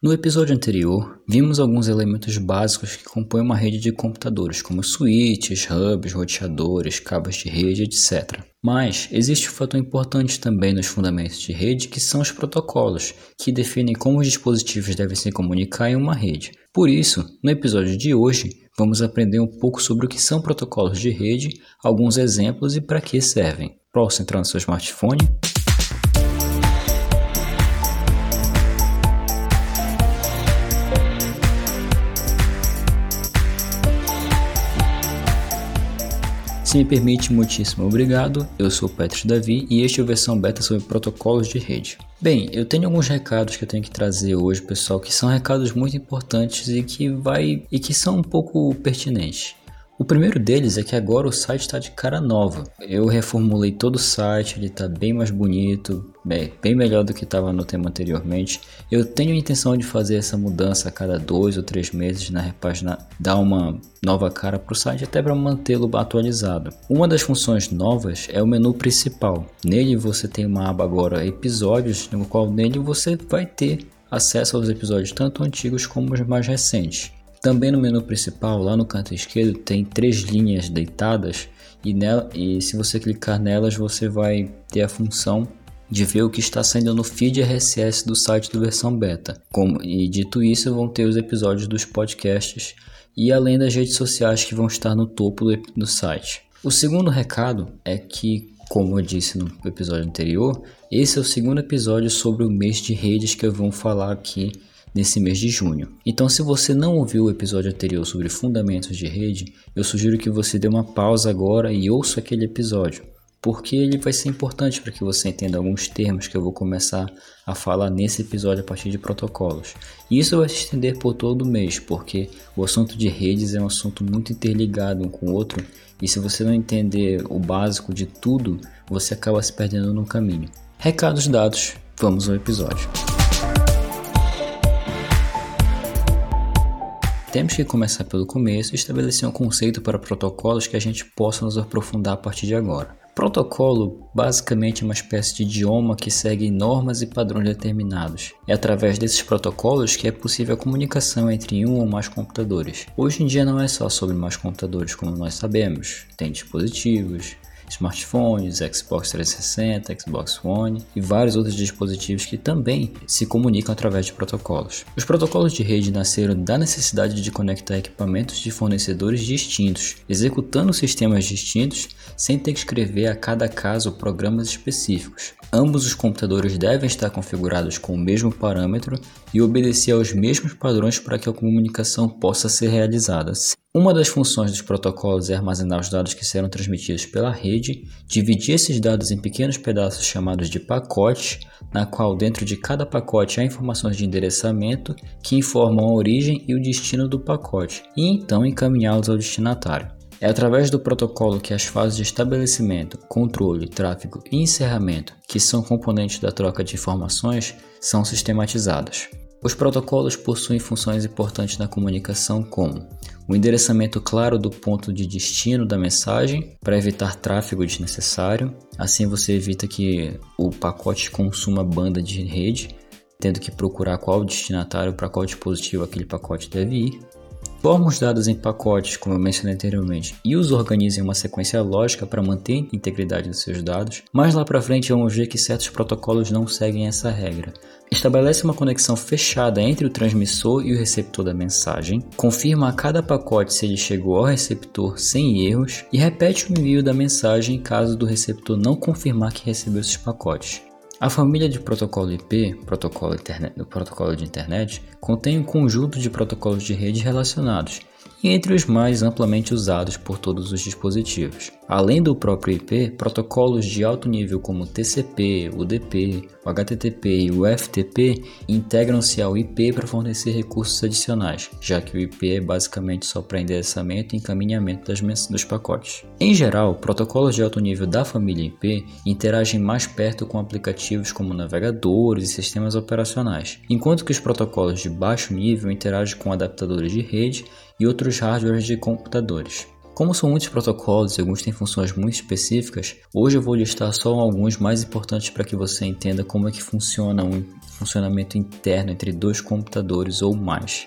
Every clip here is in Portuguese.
No episódio anterior, vimos alguns elementos básicos que compõem uma rede de computadores, como switches, hubs, roteadores, cabos de rede, etc. Mas existe um fator importante também nos fundamentos de rede, que são os protocolos, que definem como os dispositivos devem se comunicar em uma rede. Por isso, no episódio de hoje, vamos aprender um pouco sobre o que são protocolos de rede, alguns exemplos e para que servem. Posso entrar no seu smartphone? Se me permite, muitíssimo obrigado. Eu sou o Petros Davi e este é a versão beta sobre protocolos de rede. Bem, eu tenho alguns recados que eu tenho que trazer hoje, pessoal, que são recados muito importantes e que vai e que são um pouco pertinentes. O primeiro deles é que agora o site está de cara nova. Eu reformulei todo o site, ele está bem mais bonito, bem, bem melhor do que estava no tema anteriormente. Eu tenho a intenção de fazer essa mudança a cada dois ou três meses na repágina, dar uma nova cara para o site até para mantê-lo atualizado. Uma das funções novas é o menu principal. Nele você tem uma aba agora episódios, no qual nele você vai ter acesso aos episódios tanto antigos como os mais recentes. Também no menu principal, lá no canto esquerdo, tem três linhas deitadas e, nela, e se você clicar nelas você vai ter a função de ver o que está saindo no feed RSS do site do versão beta. Como, e dito isso, vão ter os episódios dos podcasts e além das redes sociais que vão estar no topo do, do site. O segundo recado é que, como eu disse no episódio anterior, esse é o segundo episódio sobre o mês de redes que eu vou falar aqui nesse mês de junho. Então, se você não ouviu o episódio anterior sobre fundamentos de rede, eu sugiro que você dê uma pausa agora e ouça aquele episódio, porque ele vai ser importante para que você entenda alguns termos que eu vou começar a falar nesse episódio a partir de protocolos. E isso vai se estender por todo o mês, porque o assunto de redes é um assunto muito interligado um com o outro, e se você não entender o básico de tudo, você acaba se perdendo no caminho. Recados dados, vamos ao episódio. Temos que começar pelo começo e estabelecer um conceito para protocolos que a gente possa nos aprofundar a partir de agora. Protocolo basicamente é uma espécie de idioma que segue normas e padrões determinados. É através desses protocolos que é possível a comunicação entre um ou mais computadores. Hoje em dia não é só sobre mais computadores como nós sabemos, tem dispositivos, smartphones, Xbox 360, Xbox One e vários outros dispositivos que também se comunicam através de protocolos. Os protocolos de rede nasceram da necessidade de conectar equipamentos de fornecedores distintos, executando sistemas distintos sem ter que escrever a cada caso programas específicos. Ambos os computadores devem estar configurados com o mesmo parâmetro e obedecer aos mesmos padrões para que a comunicação possa ser realizada. Uma das funções dos protocolos é armazenar os dados que serão transmitidos pela rede, dividir esses dados em pequenos pedaços chamados de pacotes, na qual dentro de cada pacote há informações de endereçamento que informam a origem e o destino do pacote, e então encaminhá-los ao destinatário. É através do protocolo que as fases de estabelecimento, controle, tráfego e encerramento, que são componentes da troca de informações, são sistematizadas. Os protocolos possuem funções importantes na comunicação, como o endereçamento claro do ponto de destino da mensagem para evitar tráfego desnecessário. Assim você evita que o pacote consuma banda de rede, tendo que procurar qual destinatário para qual dispositivo aquele pacote deve ir. Forma os dados em pacotes, como eu mencionei anteriormente, e os organiza em uma sequência lógica para manter a integridade dos seus dados. Mais lá para frente vamos ver que certos protocolos não seguem essa regra. Estabelece uma conexão fechada entre o transmissor e o receptor da mensagem, confirma a cada pacote se ele chegou ao receptor sem erros e repete o envio da mensagem caso do receptor não confirmar que recebeu esses pacotes. A família de protocolo IP, protocolo, protocolo de internet, contém um conjunto de protocolos de rede relacionados, e entre os mais amplamente usados por todos os dispositivos. Além do próprio IP, protocolos de alto nível como TCP, UDP, o HTTP e o FTP integram-se ao IP para fornecer recursos adicionais, já que o IP é basicamente só para endereçamento e encaminhamento dos pacotes. Em geral, protocolos de alto nível da família IP interagem mais perto com aplicativos como navegadores e sistemas operacionais, enquanto que os protocolos de baixo nível interagem com adaptadores de rede e outros hardwares de computadores. Como são muitos protocolos e alguns têm funções muito específicas, hoje eu vou listar só alguns mais importantes para que você entenda como é que funciona um funcionamento interno entre dois computadores ou mais.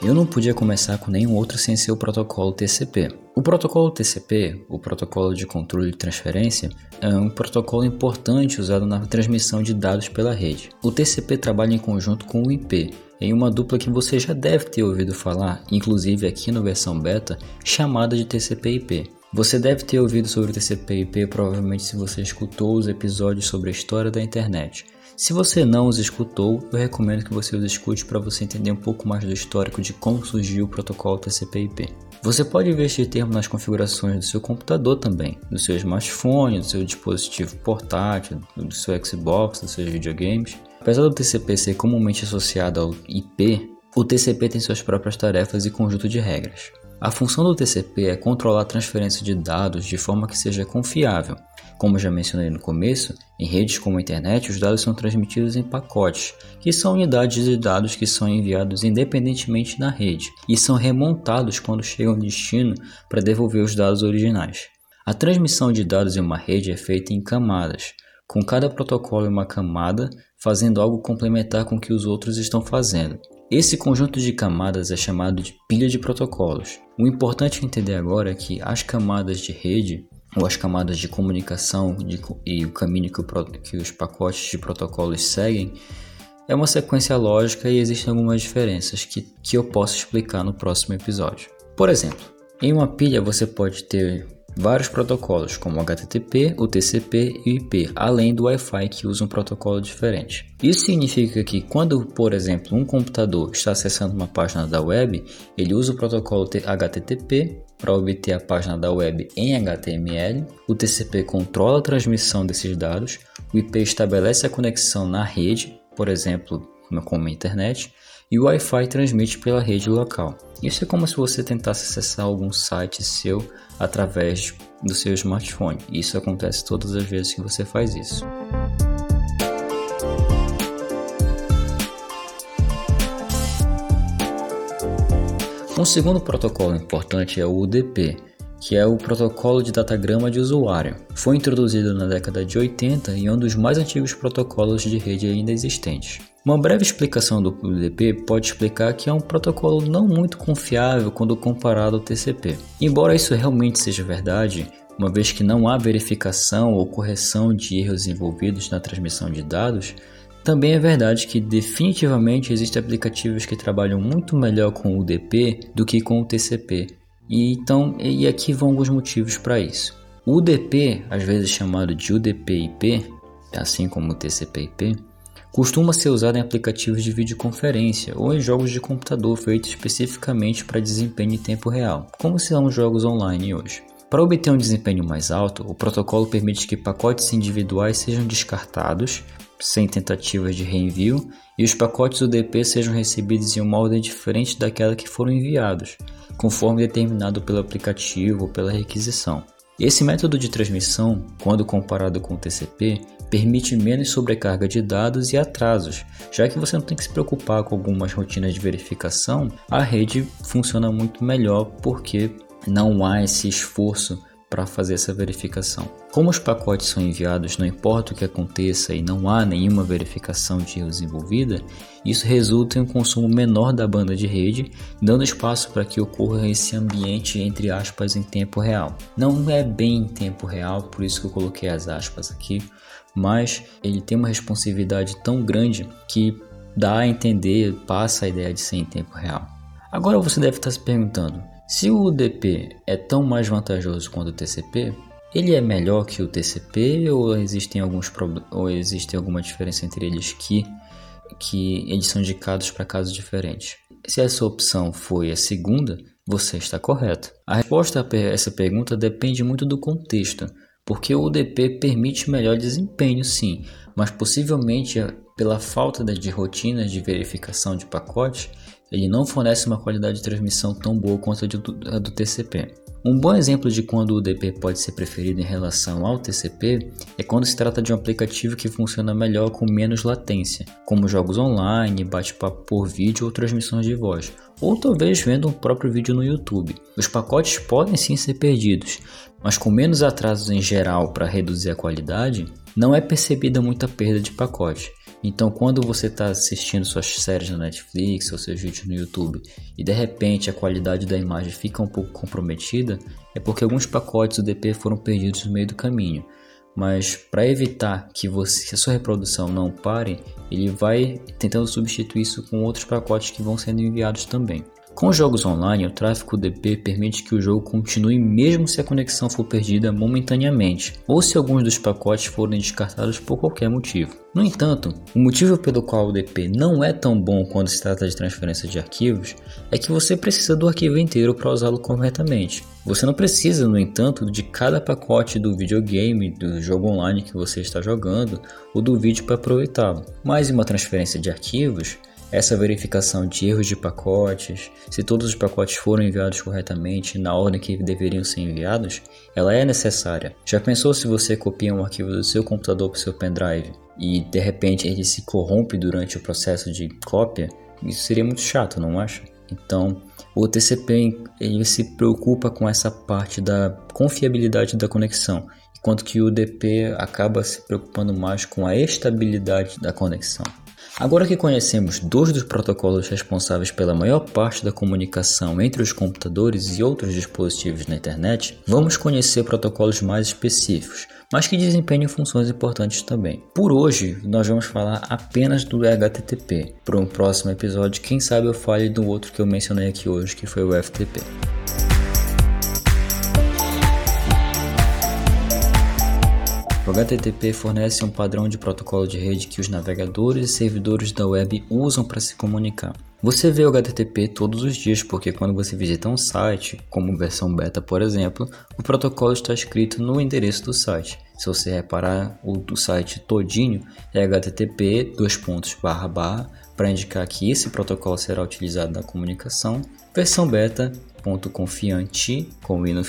Eu não podia começar com nenhum outro sem ser o protocolo TCP. O protocolo TCP, o protocolo de controle de transferência, é um protocolo importante usado na transmissão de dados pela rede. O TCP trabalha em conjunto com o IP, em uma dupla que você já deve ter ouvido falar, inclusive aqui na versão beta, chamada de TCP/IP. Você deve ter ouvido sobre o TCP/IP provavelmente se você escutou os episódios sobre a história da internet. Se você não os escutou, eu recomendo que você os escute para você entender um pouco mais do histórico de como surgiu o protocolo TCP/IP. Você pode ver este termo nas configurações do seu computador também, do seu smartphone, do seu dispositivo portátil, do seu Xbox, dos seus videogames. Apesar do TCP ser comumente associado ao IP, o TCP tem suas próprias tarefas e conjunto de regras. A função do TCP é controlar a transferência de dados de forma que seja confiável, como já mencionei no começo, em redes como a internet, os dados são transmitidos em pacotes, que são unidades de dados que são enviados independentemente na rede e são remontados quando chegam ao destino para devolver os dados originais. A transmissão de dados em uma rede é feita em camadas, com cada protocolo em uma camada fazendo algo complementar com o que os outros estão fazendo. Esse conjunto de camadas é chamado de pilha de protocolos. O importante entender agora é que as camadas de rede ou as camadas de comunicação de, e o caminho que, o, que os pacotes de protocolos seguem é uma sequência lógica e existem algumas diferenças que, que eu posso explicar no próximo episódio. Por exemplo, em uma pilha você pode ter vários protocolos, como o HTTP, o TCP e o IP, além do Wi-Fi que usa um protocolo diferente. Isso significa que quando, por exemplo, um computador está acessando uma página da web, ele usa o protocolo HTTP para obter a página da web em HTML, o TCP controla a transmissão desses dados, o IP estabelece a conexão na rede, por exemplo, como a internet, e o Wi-Fi transmite pela rede local. Isso é como se você tentasse acessar algum site seu através do seu smartphone. Isso acontece todas as vezes que você faz isso. Um segundo protocolo importante é o UDP, que é o protocolo de datagrama de usuário. Foi introduzido na década de 80 e é um dos mais antigos protocolos de rede ainda existentes. Uma breve explicação do UDP pode explicar que é um protocolo não muito confiável quando comparado ao TCP. Embora isso realmente seja verdade, uma vez que não há verificação ou correção de erros envolvidos na transmissão de dados, também é verdade que definitivamente existem aplicativos que trabalham muito melhor com o UDP do que com o TCP. E então, e aqui vão alguns motivos para isso. O UDP, às vezes chamado de UDP/IP, assim como TCP/IP, costuma ser usado em aplicativos de videoconferência ou em jogos de computador feitos especificamente para desempenho em tempo real, como são os jogos online hoje. Para obter um desempenho mais alto, o protocolo permite que pacotes individuais sejam descartados sem tentativas de reenvio e os pacotes UDP sejam recebidos em uma ordem diferente daquela que foram enviados, conforme determinado pelo aplicativo ou pela requisição. Esse método de transmissão, quando comparado com o TCP, permite menos sobrecarga de dados e atrasos, já que você não tem que se preocupar com algumas rotinas de verificação, a rede funciona muito melhor porque não há esse esforço para fazer essa verificação. Como os pacotes são enviados, não importa o que aconteça e não há nenhuma verificação de erros envolvida, isso resulta em um consumo menor da banda de rede, dando espaço para que ocorra esse ambiente entre aspas em tempo real. Não é bem em tempo real, por isso que eu coloquei as aspas aqui, mas ele tem uma responsividade tão grande que dá a entender, passa a ideia de ser em tempo real. Agora você deve estar se perguntando: se o UDP é tão mais vantajoso quanto o TCP, ele é melhor que o TCP ou existem alguns ou existe alguma diferença entre eles que que eles são indicados para casos diferentes? Se essa opção foi a segunda, você está correto. A resposta a essa pergunta depende muito do contexto, porque o UDP permite melhor desempenho, sim, mas possivelmente pela falta de rotinas de verificação de pacotes, ele não fornece uma qualidade de transmissão tão boa quanto a do, a do TCP. Um bom exemplo de quando o UDP pode ser preferido em relação ao TCP é quando se trata de um aplicativo que funciona melhor com menos latência, como jogos online, bate-papo por vídeo ou transmissões de voz, ou talvez vendo um próprio vídeo no YouTube. Os pacotes podem sim ser perdidos, mas com menos atrasos em geral para reduzir a qualidade, não é percebida muita perda de pacote. Então, quando você está assistindo suas séries na Netflix ou seus vídeos no YouTube e de repente a qualidade da imagem fica um pouco comprometida, é porque alguns pacotes UDP foram perdidos no meio do caminho. Mas para evitar que, você, que a sua reprodução não pare, ele vai tentando substituir isso com outros pacotes que vão sendo enviados também. Com jogos online, o tráfego DP permite que o jogo continue mesmo se a conexão for perdida momentaneamente, ou se alguns dos pacotes forem descartados por qualquer motivo. No entanto, o motivo pelo qual o DP não é tão bom quando se trata de transferência de arquivos é que você precisa do arquivo inteiro para usá-lo corretamente. Você não precisa, no entanto, de cada pacote do videogame, do jogo online que você está jogando ou do vídeo para aproveitá-lo. Mas em uma transferência de arquivos, essa verificação de erros de pacotes, se todos os pacotes foram enviados corretamente na ordem que deveriam ser enviados, ela é necessária. Já pensou se você copia um arquivo do seu computador para o seu pendrive e de repente ele se corrompe durante o processo de cópia? Isso seria muito chato, não acha? Então, o TCP ele se preocupa com essa parte da confiabilidade da conexão, enquanto que o DP acaba se preocupando mais com a estabilidade da conexão. Agora que conhecemos dois dos protocolos responsáveis pela maior parte da comunicação entre os computadores e outros dispositivos na internet, vamos conhecer protocolos mais específicos, mas que desempenham funções importantes também. Por hoje, nós vamos falar apenas do HTTP. Para um próximo episódio, quem sabe eu fale do outro que eu mencionei aqui hoje, que foi o FTP. O HTTP fornece um padrão de protocolo de rede que os navegadores e servidores da web usam para se comunicar. Você vê o HTTP todos os dias porque quando você visita um site, como versão beta por exemplo, o protocolo está escrito no endereço do site. Se você reparar, o do site todinho é http para indicar que esse protocolo será utilizado na comunicação, versão beta.confiante com i no.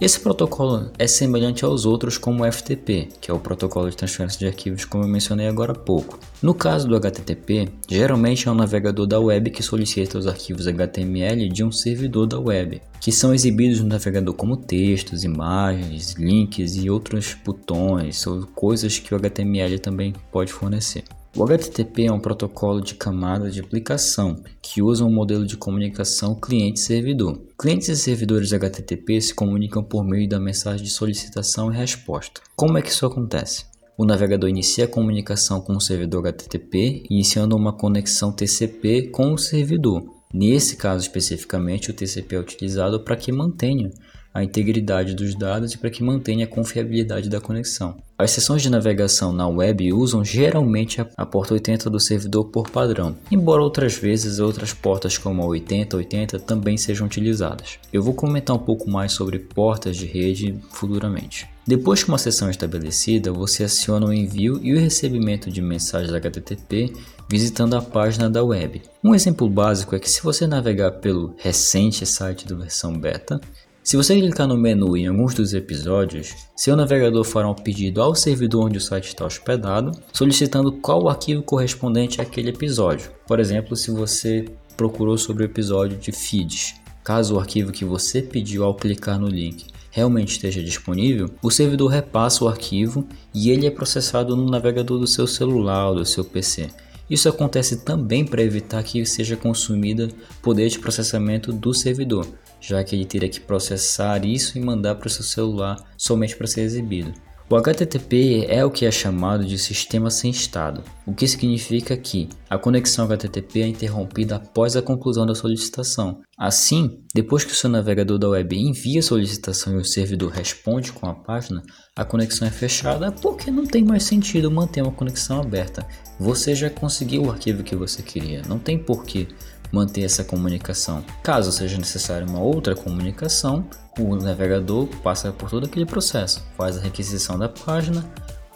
Esse protocolo é semelhante aos outros como o FTP, que é o protocolo de transferência de arquivos como eu mencionei agora há pouco. No caso do HTTP, geralmente é um navegador da web que solicita os arquivos HTML de um servidor da web, que são exibidos no navegador como textos, imagens, links e outros botões ou coisas que o HTML também pode fornecer. O HTTP é um protocolo de camada de aplicação que usa um modelo de comunicação cliente-servidor. Clientes e servidores HTTP se comunicam por meio da mensagem de solicitação e resposta. Como é que isso acontece? O navegador inicia a comunicação com o servidor HTTP, iniciando uma conexão TCP com o servidor. Nesse caso especificamente, o TCP é utilizado para que mantenha a integridade dos dados e para que mantenha a confiabilidade da conexão. As sessões de navegação na web usam geralmente a porta 80 do servidor por padrão, embora outras vezes outras portas como a 8080 também sejam utilizadas. Eu vou comentar um pouco mais sobre portas de rede futuramente. Depois que uma sessão é estabelecida, você aciona o envio e o recebimento de mensagens HTTP visitando a página da web. Um exemplo básico é que se você navegar pelo recente site da versão beta, se você clicar no menu em alguns dos episódios, seu navegador fará um pedido ao servidor onde o site está hospedado, solicitando qual o arquivo correspondente àquele episódio. Por exemplo, se você procurou sobre o episódio de feeds, caso o arquivo que você pediu ao clicar no link realmente esteja disponível, o servidor repassa o arquivo e ele é processado no navegador do seu celular ou do seu PC. Isso acontece também para evitar que seja consumida poder de processamento do servidor, já que ele teria que processar isso e mandar para o seu celular somente para ser exibido. O HTTP é o que é chamado de sistema sem estado, o que significa que a conexão HTTP é interrompida após a conclusão da solicitação. Assim, depois que o seu navegador da web envia a solicitação e o servidor responde com a página, a conexão é fechada porque não tem mais sentido manter uma conexão aberta. Você já conseguiu o arquivo que você queria, não tem porquê manter essa comunicação. Caso seja necessária uma outra comunicação, o navegador passa por todo aquele processo, faz a requisição da página,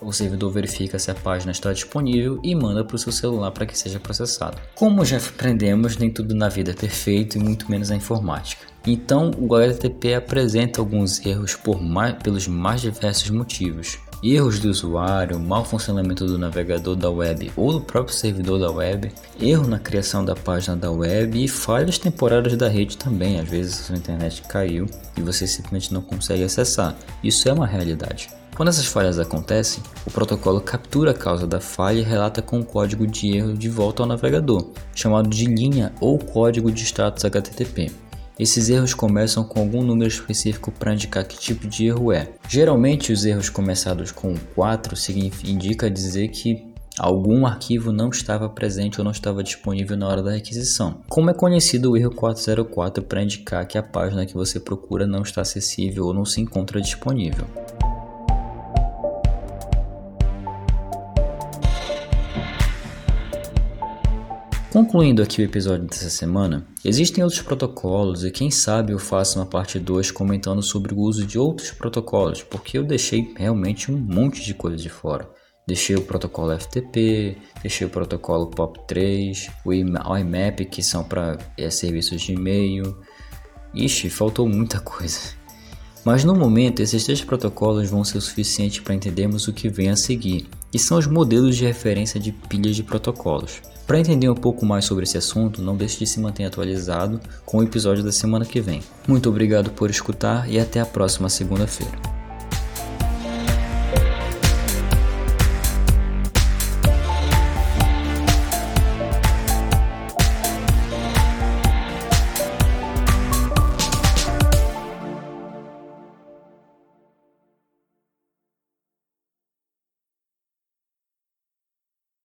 O servidor verifica se a página está disponível e manda para o seu celular para que seja processado. Como já aprendemos, nem tudo na vida é perfeito e muito menos a informática. Então, o HTTP apresenta alguns erros mais, pelos mais diversos motivos. Erros do usuário, mau funcionamento do navegador da web ou do próprio servidor da web, erro na criação da página da web e falhas temporárias da rede também. Às vezes a sua internet caiu e você simplesmente não consegue acessar. Isso é uma realidade. Quando essas falhas acontecem, o protocolo captura a causa da falha e relata com o código de erro de volta ao navegador, chamado de linha ou código de status HTTP. Esses erros começam com algum número específico para indicar que tipo de erro é. Geralmente, os erros começados com 4 indica dizer que algum arquivo não estava presente ou não estava disponível na hora da requisição. Como é conhecido o erro 404 para indicar que a página que você procura não está acessível ou não se encontra disponível. Concluindo aqui o episódio dessa semana, existem outros protocolos e quem sabe eu faça uma parte 2 comentando sobre o uso de outros protocolos, porque eu deixei realmente um monte de coisa de fora. Deixei o protocolo FTP, deixei o protocolo POP3, o IMAP que são para é, serviços de e-mail. Ixi, faltou muita coisa. Mas no momento, esses três protocolos vão ser o suficiente para entendermos o que vem a seguir, e são os modelos de referência de pilhas de protocolos. Para entender um pouco mais sobre esse assunto, não deixe de se manter atualizado com o episódio da semana que vem. Muito obrigado por escutar e até a próxima segunda-feira.